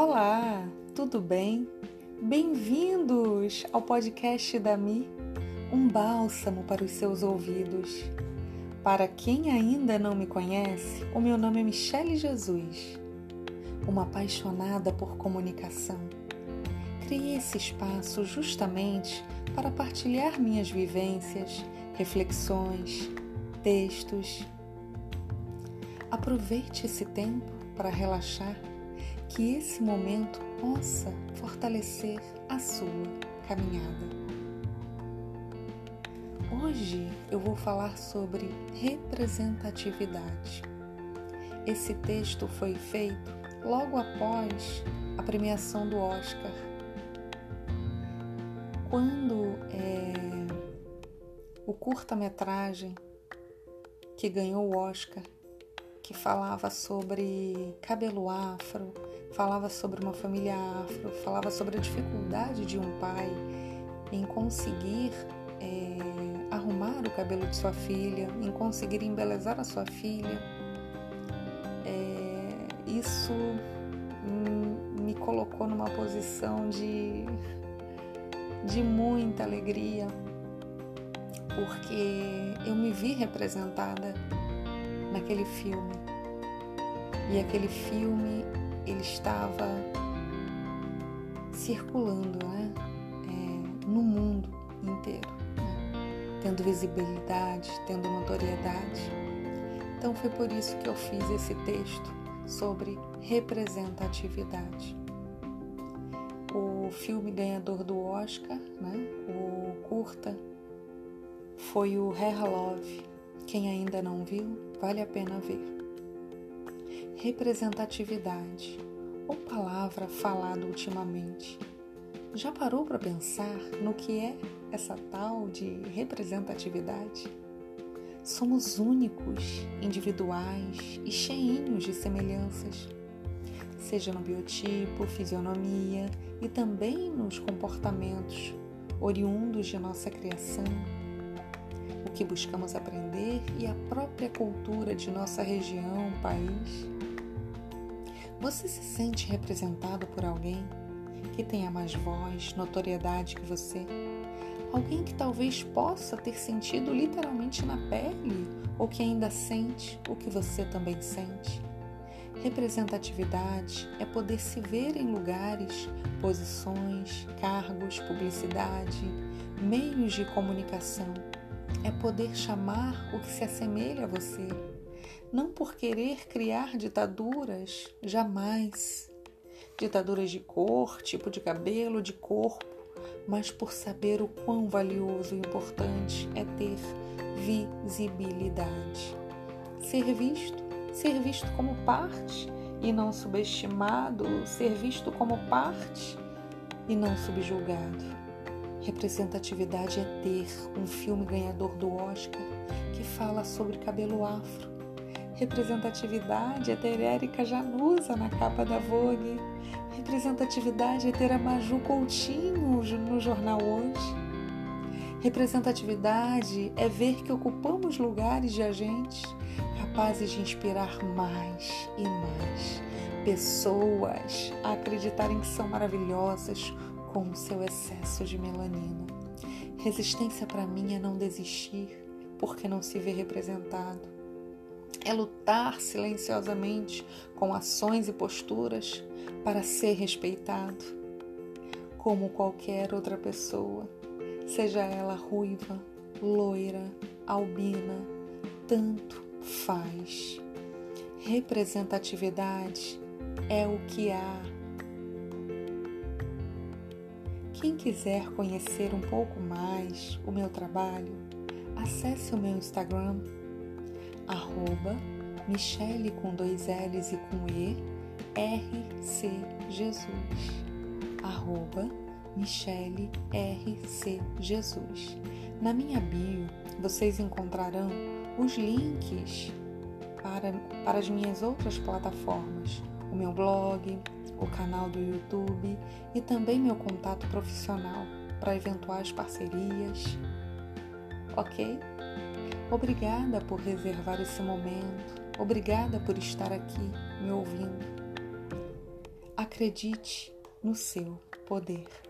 Olá, tudo bem? Bem-vindos ao podcast da Mi, um bálsamo para os seus ouvidos. Para quem ainda não me conhece, o meu nome é Michele Jesus, uma apaixonada por comunicação. Criei esse espaço justamente para partilhar minhas vivências, reflexões, textos. Aproveite esse tempo para relaxar, que esse momento possa fortalecer a sua caminhada. Hoje eu vou falar sobre representatividade. Esse texto foi feito logo após a premiação do Oscar, quando é, o curta-metragem que ganhou o Oscar, que falava sobre cabelo afro, falava sobre uma família afro, falava sobre a dificuldade de um pai em conseguir é, arrumar o cabelo de sua filha, em conseguir embelezar a sua filha. É, isso me colocou numa posição de, de muita alegria, porque eu me vi representada naquele filme. E aquele filme ele estava circulando né? É, no mundo inteiro, né? tendo visibilidade, tendo notoriedade. Então foi por isso que eu fiz esse texto sobre representatividade. O filme ganhador do Oscar, né? o curta, foi o Hair Love. Quem ainda não viu, vale a pena ver representatividade ou palavra falada ultimamente. Já parou para pensar no que é essa tal de representatividade? Somos únicos, individuais e cheinhos de semelhanças, seja no biotipo, fisionomia e também nos comportamentos oriundos de nossa criação, o que buscamos aprender e a própria cultura de nossa região, país. Você se sente representado por alguém que tenha mais voz, notoriedade que você? Alguém que talvez possa ter sentido literalmente na pele ou que ainda sente o que você também sente? Representatividade é poder se ver em lugares, posições, cargos, publicidade, meios de comunicação. É poder chamar o que se assemelha a você não por querer criar ditaduras, jamais. Ditaduras de cor, tipo de cabelo, de corpo, mas por saber o quão valioso e importante é ter visibilidade. Ser visto, ser visto como parte e não subestimado, ser visto como parte e não subjulgado. Representatividade é ter um filme ganhador do Oscar que fala sobre cabelo afro Representatividade é ter Érica Januza na capa da Vogue. Representatividade é ter a Maju Coutinho no jornal hoje. Representatividade é ver que ocupamos lugares de agentes capazes de inspirar mais e mais pessoas a acreditarem que são maravilhosas com o seu excesso de melanina. Resistência para mim é não desistir porque não se vê representado é lutar silenciosamente com ações e posturas para ser respeitado, como qualquer outra pessoa, seja ela ruiva, loira, albina, tanto faz. Representatividade é o que há. Quem quiser conhecer um pouco mais o meu trabalho, acesse o meu Instagram arroba Michele com dois L's e com E, RC Jesus. Arroba Michele RC Jesus. Na minha bio vocês encontrarão os links para, para as minhas outras plataformas, o meu blog, o canal do YouTube e também meu contato profissional para eventuais parcerias. Ok? Obrigada por reservar esse momento. Obrigada por estar aqui me ouvindo. Acredite no seu poder.